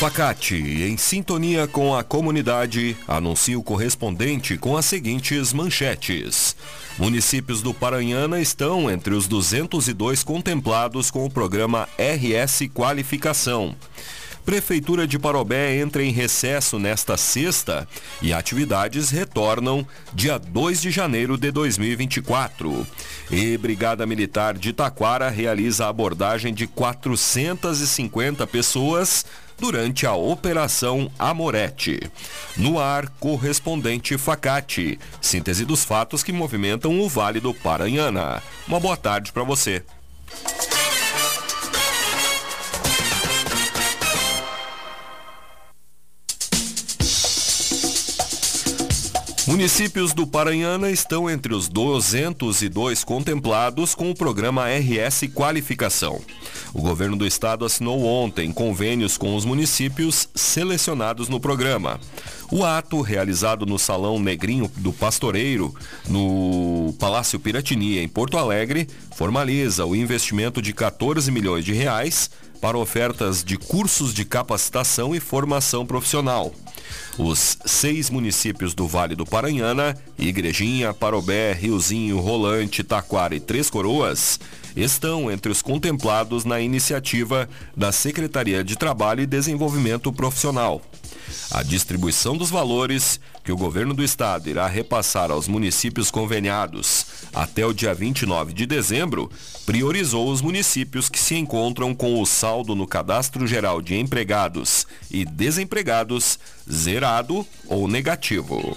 Facate, em sintonia com a comunidade, anuncia o correspondente com as seguintes manchetes. Municípios do Paranhana estão entre os 202 contemplados com o programa RS Qualificação. Prefeitura de Parobé entra em recesso nesta sexta e atividades retornam dia 2 de janeiro de 2024. E Brigada Militar de Taquara realiza a abordagem de 450 pessoas durante a Operação Amorete. No ar, correspondente Facate, síntese dos fatos que movimentam o Vale do Paranhana. Uma boa tarde para você. Municípios do Paranhana estão entre os 202 contemplados com o programa RS Qualificação. O governo do estado assinou ontem convênios com os municípios selecionados no programa. O ato, realizado no Salão Negrinho do Pastoreiro, no Palácio Piratini, em Porto Alegre, formaliza o investimento de 14 milhões de reais para ofertas de cursos de capacitação e formação profissional. Os seis municípios do Vale do Paranhana, Igrejinha, Parobé, Riozinho, Rolante, Taquara e Três Coroas, estão entre os contemplados na iniciativa da Secretaria de Trabalho e Desenvolvimento Profissional. A distribuição dos valores que o governo do estado irá repassar aos municípios conveniados até o dia 29 de dezembro priorizou os municípios que se encontram com o saldo no Cadastro Geral de Empregados e Desempregados zerado ou negativo.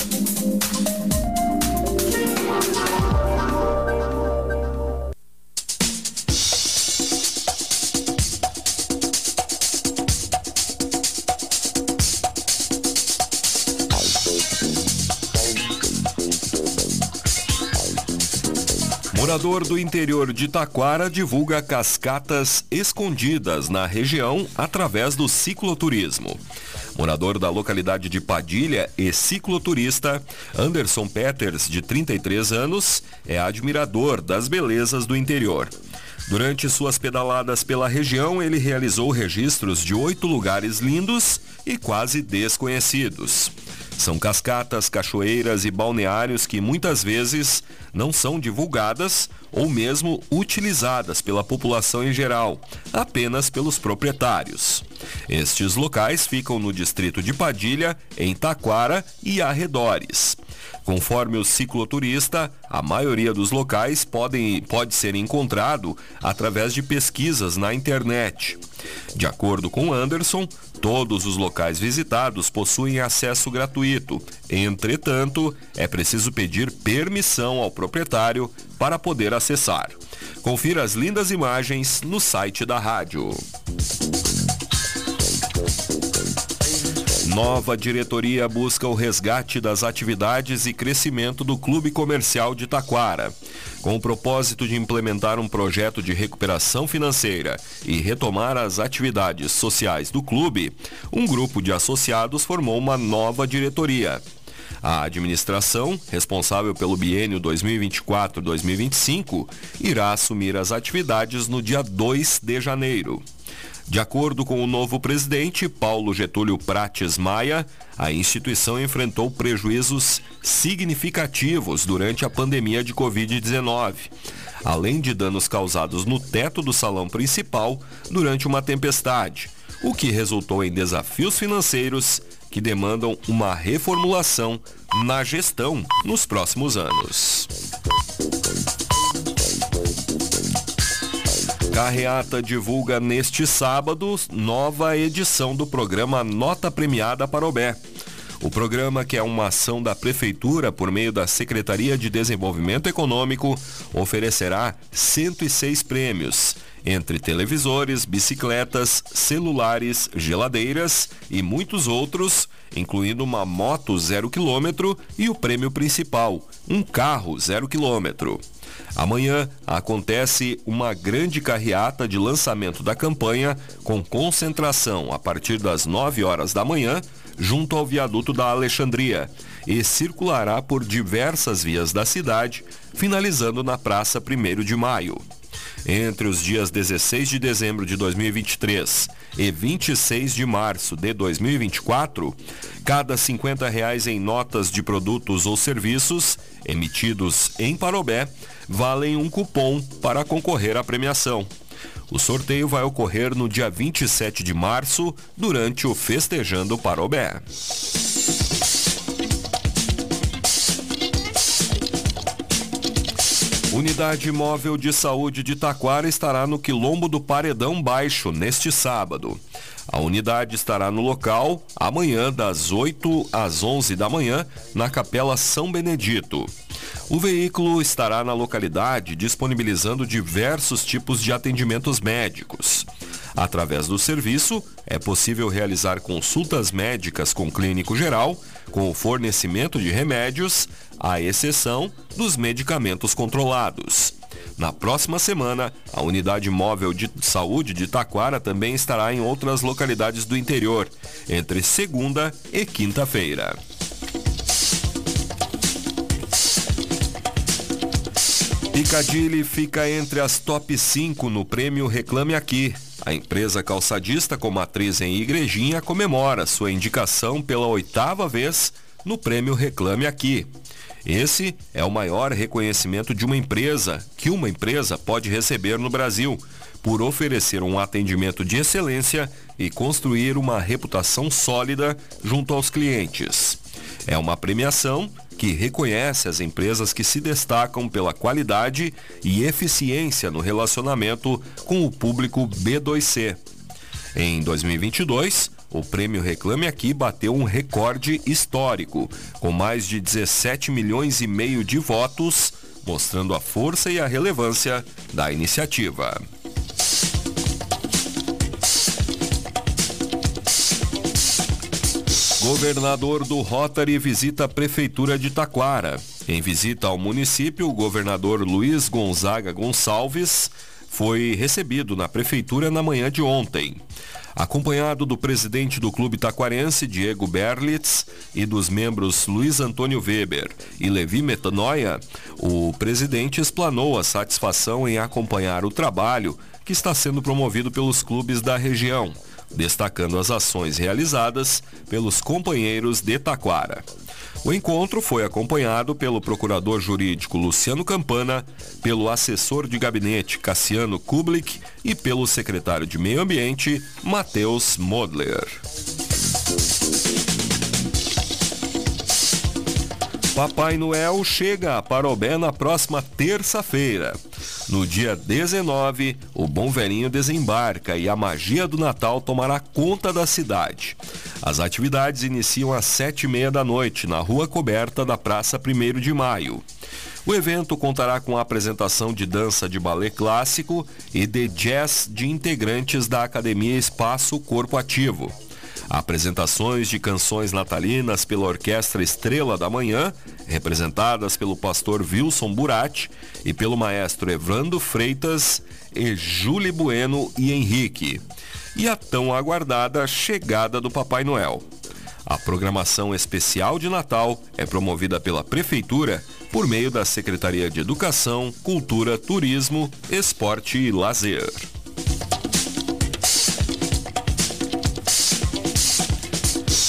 Morador do interior de Taquara divulga cascatas escondidas na região através do cicloturismo. Morador da localidade de Padilha e cicloturista, Anderson Peters, de 33 anos, é admirador das belezas do interior. Durante suas pedaladas pela região, ele realizou registros de oito lugares lindos e quase desconhecidos. São cascatas, cachoeiras e balneários que muitas vezes não são divulgadas ou mesmo utilizadas pela população em geral, apenas pelos proprietários. Estes locais ficam no distrito de Padilha, em Taquara e arredores. Conforme o cicloturista, a maioria dos locais podem, pode ser encontrado através de pesquisas na internet. De acordo com Anderson, todos os locais visitados possuem acesso gratuito. Entretanto, é preciso pedir permissão ao proprietário para poder acessar. Confira as lindas imagens no site da rádio. Nova diretoria busca o resgate das atividades e crescimento do Clube Comercial de Taquara. Com o propósito de implementar um projeto de recuperação financeira e retomar as atividades sociais do clube, um grupo de associados formou uma nova diretoria. A administração, responsável pelo biênio 2024-2025, irá assumir as atividades no dia 2 de janeiro. De acordo com o novo presidente, Paulo Getúlio Prates Maia, a instituição enfrentou prejuízos significativos durante a pandemia de Covid-19, além de danos causados no teto do salão principal durante uma tempestade, o que resultou em desafios financeiros que demandam uma reformulação na gestão nos próximos anos. Carreata divulga neste sábado nova edição do programa Nota Premiada para Obé. O programa, que é uma ação da Prefeitura por meio da Secretaria de Desenvolvimento Econômico, oferecerá 106 prêmios, entre televisores, bicicletas, celulares, geladeiras e muitos outros, incluindo uma moto zero quilômetro e o prêmio principal, um carro zero quilômetro. Amanhã acontece uma grande carreata de lançamento da campanha com concentração a partir das 9 horas da manhã junto ao viaduto da Alexandria e circulará por diversas vias da cidade, finalizando na Praça 1 de Maio. Entre os dias 16 de dezembro de 2023 e 26 de março de 2024, cada 50 reais em notas de produtos ou serviços emitidos em Parobé valem um cupom para concorrer à premiação. O sorteio vai ocorrer no dia 27 de março, durante o Festejando Parobé. Unidade Móvel de Saúde de Taquara estará no Quilombo do Paredão Baixo neste sábado. A unidade estará no local amanhã das 8 às 11 da manhã na Capela São Benedito. O veículo estará na localidade disponibilizando diversos tipos de atendimentos médicos. Através do serviço, é possível realizar consultas médicas com clínico geral, com o fornecimento de remédios, à exceção dos medicamentos controlados. Na próxima semana, a unidade móvel de saúde de Taquara também estará em outras localidades do interior, entre segunda e quinta-feira. Piccadilly fica entre as top 5 no prêmio Reclame Aqui. A empresa calçadista com matriz em Igrejinha comemora sua indicação pela oitava vez no prêmio Reclame Aqui. Esse é o maior reconhecimento de uma empresa que uma empresa pode receber no Brasil, por oferecer um atendimento de excelência e construir uma reputação sólida junto aos clientes. É uma premiação que reconhece as empresas que se destacam pela qualidade e eficiência no relacionamento com o público B2C. Em 2022, o prêmio Reclame Aqui bateu um recorde histórico, com mais de 17 milhões e meio de votos, mostrando a força e a relevância da iniciativa. Governador do Rotary visita a Prefeitura de Taquara. Em visita ao município, o governador Luiz Gonzaga Gonçalves foi recebido na Prefeitura na manhã de ontem acompanhado do presidente do clube taquarense, Diego Berlitz, e dos membros Luiz Antônio Weber e Levi Metanoia, o presidente explanou a satisfação em acompanhar o trabalho que está sendo promovido pelos clubes da região, destacando as ações realizadas pelos companheiros de Taquara. O encontro foi acompanhado pelo procurador jurídico Luciano Campana, pelo assessor de gabinete Cassiano Kublik e pelo secretário de Meio Ambiente Matheus Modler. Papai Noel chega a Parobé na próxima terça-feira. No dia 19, o Bom Velhinho desembarca e a magia do Natal tomará conta da cidade. As atividades iniciam às sete e meia da noite na rua coberta da Praça 1 de Maio. O evento contará com a apresentação de dança de balé clássico e de jazz de integrantes da Academia Espaço Corpo Ativo. Apresentações de canções natalinas pela Orquestra Estrela da Manhã, representadas pelo pastor Wilson Burati e pelo maestro Evandro Freitas e Júlia Bueno e Henrique. E a tão aguardada chegada do Papai Noel. A programação especial de Natal é promovida pela Prefeitura por meio da Secretaria de Educação, Cultura, Turismo, Esporte e Lazer.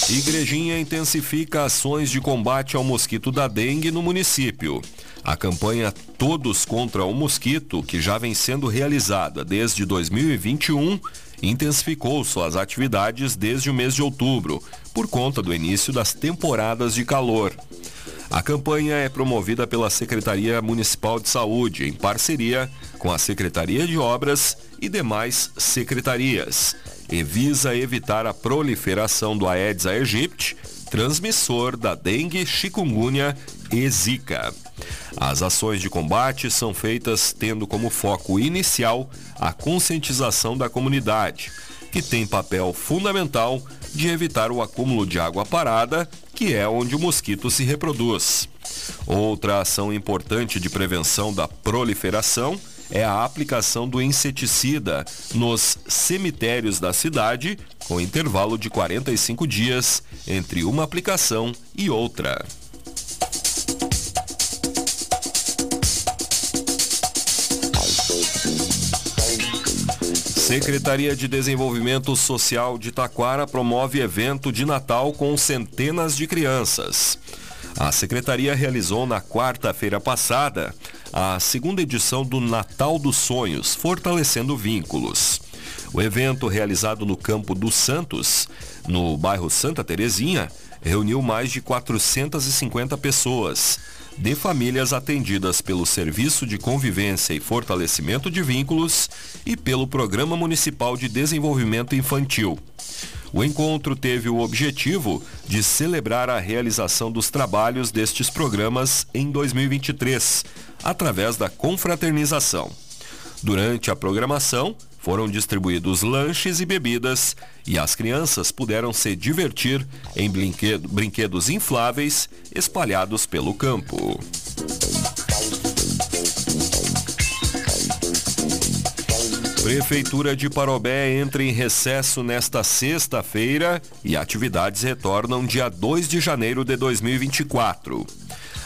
Igrejinha intensifica ações de combate ao mosquito da dengue no município. A campanha Todos contra o Mosquito, que já vem sendo realizada desde 2021, intensificou suas atividades desde o mês de outubro, por conta do início das temporadas de calor. A campanha é promovida pela Secretaria Municipal de Saúde, em parceria com a Secretaria de Obras e demais secretarias e visa evitar a proliferação do Aedes aegypti, transmissor da dengue, chikungunya e zika. As ações de combate são feitas tendo como foco inicial a conscientização da comunidade, que tem papel fundamental de evitar o acúmulo de água parada, que é onde o mosquito se reproduz. Outra ação importante de prevenção da proliferação é a aplicação do inseticida nos cemitérios da cidade, com intervalo de 45 dias entre uma aplicação e outra. Secretaria de Desenvolvimento Social de Taquara promove evento de Natal com centenas de crianças. A secretaria realizou na quarta-feira passada a segunda edição do Natal dos Sonhos, fortalecendo vínculos. O evento, realizado no Campo dos Santos, no bairro Santa Terezinha, reuniu mais de 450 pessoas, de famílias atendidas pelo Serviço de Convivência e Fortalecimento de Vínculos e pelo Programa Municipal de Desenvolvimento Infantil. O encontro teve o objetivo de celebrar a realização dos trabalhos destes programas em 2023, através da confraternização. Durante a programação, foram distribuídos lanches e bebidas e as crianças puderam se divertir em brinquedos infláveis espalhados pelo campo. Prefeitura de Parobé entra em recesso nesta sexta-feira e atividades retornam dia 2 de janeiro de 2024.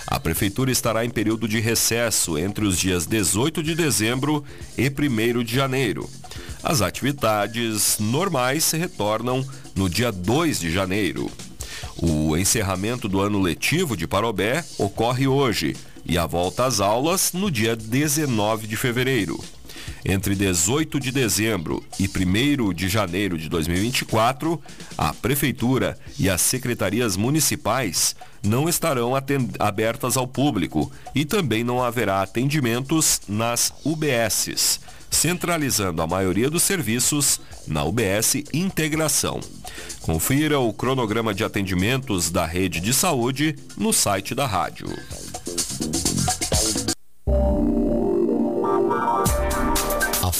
A Prefeitura estará em período de recesso entre os dias 18 de dezembro e 1 de janeiro. As atividades normais retornam no dia 2 de janeiro. O encerramento do ano letivo de Parobé ocorre hoje e a volta às aulas no dia 19 de fevereiro. Entre 18 de dezembro e 1 de janeiro de 2024, a Prefeitura e as secretarias municipais não estarão abertas ao público e também não haverá atendimentos nas UBSs, centralizando a maioria dos serviços na UBS Integração. Confira o cronograma de atendimentos da rede de saúde no site da rádio.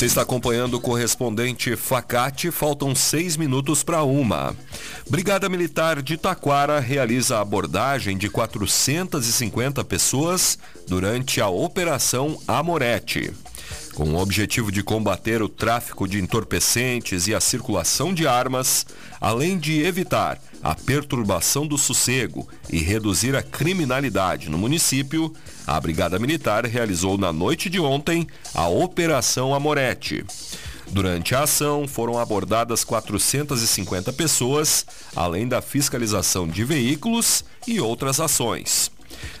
Você está acompanhando o correspondente Facate, faltam seis minutos para uma. Brigada Militar de Taquara realiza a abordagem de 450 pessoas durante a Operação Amorete. Com o objetivo de combater o tráfico de entorpecentes e a circulação de armas, além de evitar a perturbação do sossego e reduzir a criminalidade no município, a Brigada Militar realizou na noite de ontem a Operação Amorete. Durante a ação, foram abordadas 450 pessoas, além da fiscalização de veículos e outras ações.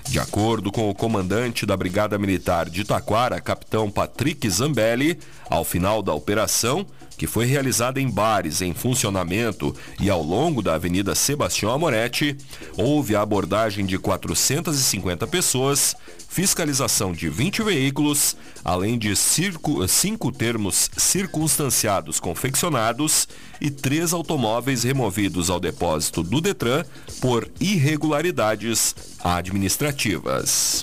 De acordo com o comandante da Brigada Militar de Taquara, capitão Patrick Zambelli, ao final da operação, que foi realizada em bares em funcionamento e ao longo da Avenida Sebastião Amoretti, houve a abordagem de 450 pessoas, fiscalização de 20 veículos, além de circo, cinco termos circunstanciados confeccionados e três automóveis removidos ao depósito do Detran por irregularidades administrativas.